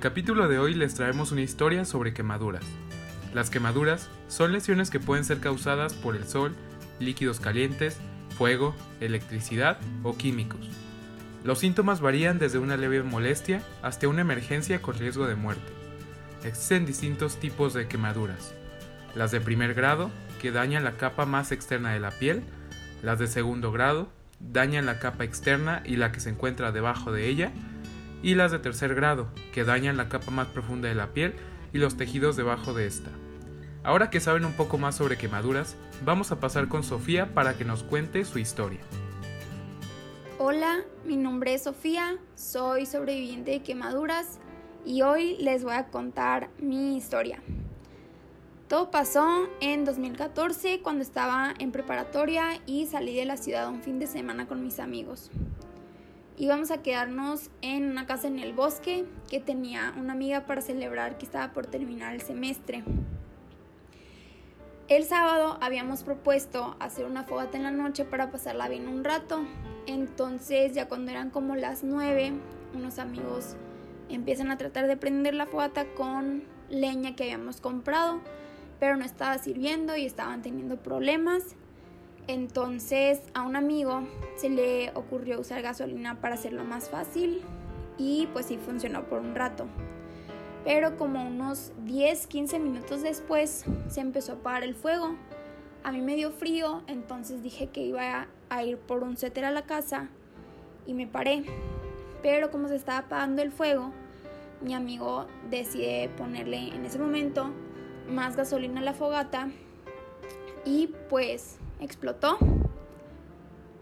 el capítulo de hoy les traemos una historia sobre quemaduras. Las quemaduras son lesiones que pueden ser causadas por el sol, líquidos calientes, fuego, electricidad o químicos. Los síntomas varían desde una leve molestia hasta una emergencia con riesgo de muerte. Existen distintos tipos de quemaduras. Las de primer grado, que dañan la capa más externa de la piel, las de segundo grado, dañan la capa externa y la que se encuentra debajo de ella, y las de tercer grado, que dañan la capa más profunda de la piel y los tejidos debajo de esta. Ahora que saben un poco más sobre quemaduras, vamos a pasar con Sofía para que nos cuente su historia. Hola, mi nombre es Sofía, soy sobreviviente de quemaduras y hoy les voy a contar mi historia. Todo pasó en 2014 cuando estaba en preparatoria y salí de la ciudad un fin de semana con mis amigos. Íbamos a quedarnos en una casa en el bosque que tenía una amiga para celebrar que estaba por terminar el semestre. El sábado habíamos propuesto hacer una fogata en la noche para pasarla bien un rato. Entonces ya cuando eran como las 9, unos amigos empiezan a tratar de prender la fogata con leña que habíamos comprado pero no estaba sirviendo y estaban teniendo problemas. Entonces a un amigo se le ocurrió usar gasolina para hacerlo más fácil y pues sí funcionó por un rato. Pero como unos 10-15 minutos después se empezó a apagar el fuego. A mí me dio frío, entonces dije que iba a ir por un setter a la casa y me paré. Pero como se estaba apagando el fuego, mi amigo decide ponerle en ese momento más gasolina a la fogata y pues explotó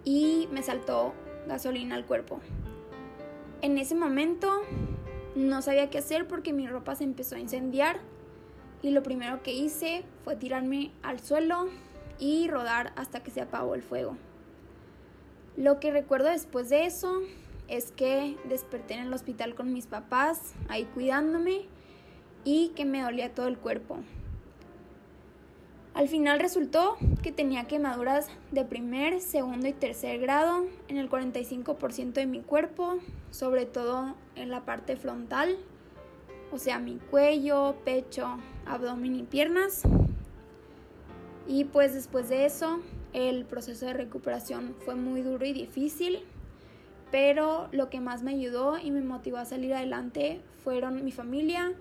y me saltó gasolina al cuerpo. En ese momento no sabía qué hacer porque mi ropa se empezó a incendiar y lo primero que hice fue tirarme al suelo y rodar hasta que se apagó el fuego. Lo que recuerdo después de eso es que desperté en el hospital con mis papás ahí cuidándome y que me dolía todo el cuerpo. Al final resultó que tenía quemaduras de primer, segundo y tercer grado en el 45% de mi cuerpo, sobre todo en la parte frontal, o sea, mi cuello, pecho, abdomen y piernas. Y pues después de eso, el proceso de recuperación fue muy duro y difícil, pero lo que más me ayudó y me motivó a salir adelante fueron mi familia,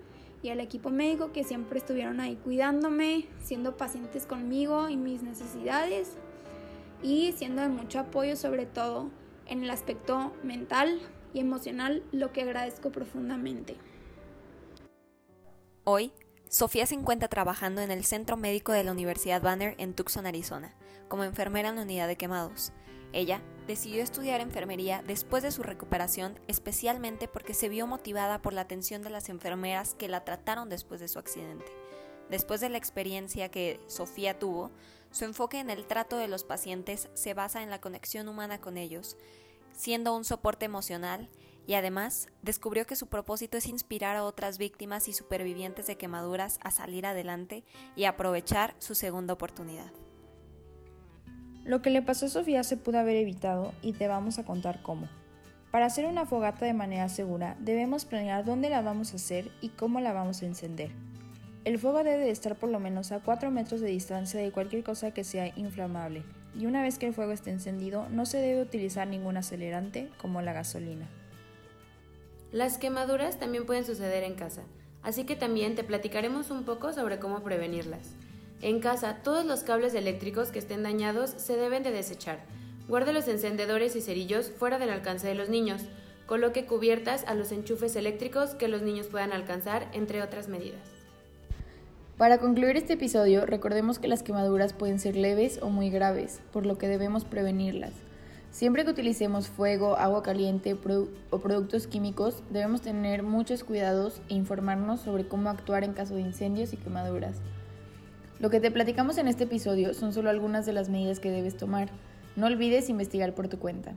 y al equipo médico que siempre estuvieron ahí cuidándome, siendo pacientes conmigo y mis necesidades y siendo de mucho apoyo sobre todo en el aspecto mental y emocional, lo que agradezco profundamente. Hoy, Sofía se encuentra trabajando en el Centro Médico de la Universidad Banner en Tucson, Arizona, como enfermera en la unidad de quemados. Ella decidió estudiar enfermería después de su recuperación, especialmente porque se vio motivada por la atención de las enfermeras que la trataron después de su accidente. Después de la experiencia que Sofía tuvo, su enfoque en el trato de los pacientes se basa en la conexión humana con ellos, siendo un soporte emocional y además descubrió que su propósito es inspirar a otras víctimas y supervivientes de quemaduras a salir adelante y aprovechar su segunda oportunidad. Lo que le pasó a Sofía se pudo haber evitado y te vamos a contar cómo. Para hacer una fogata de manera segura, debemos planear dónde la vamos a hacer y cómo la vamos a encender. El fuego debe estar por lo menos a 4 metros de distancia de cualquier cosa que sea inflamable, y una vez que el fuego esté encendido no se debe utilizar ningún acelerante como la gasolina. Las quemaduras también pueden suceder en casa, así que también te platicaremos un poco sobre cómo prevenirlas. En casa, todos los cables eléctricos que estén dañados se deben de desechar. Guarde los encendedores y cerillos fuera del alcance de los niños. Coloque cubiertas a los enchufes eléctricos que los niños puedan alcanzar, entre otras medidas. Para concluir este episodio, recordemos que las quemaduras pueden ser leves o muy graves, por lo que debemos prevenirlas. Siempre que utilicemos fuego, agua caliente o productos químicos, debemos tener muchos cuidados e informarnos sobre cómo actuar en caso de incendios y quemaduras. Lo que te platicamos en este episodio son solo algunas de las medidas que debes tomar. No olvides investigar por tu cuenta.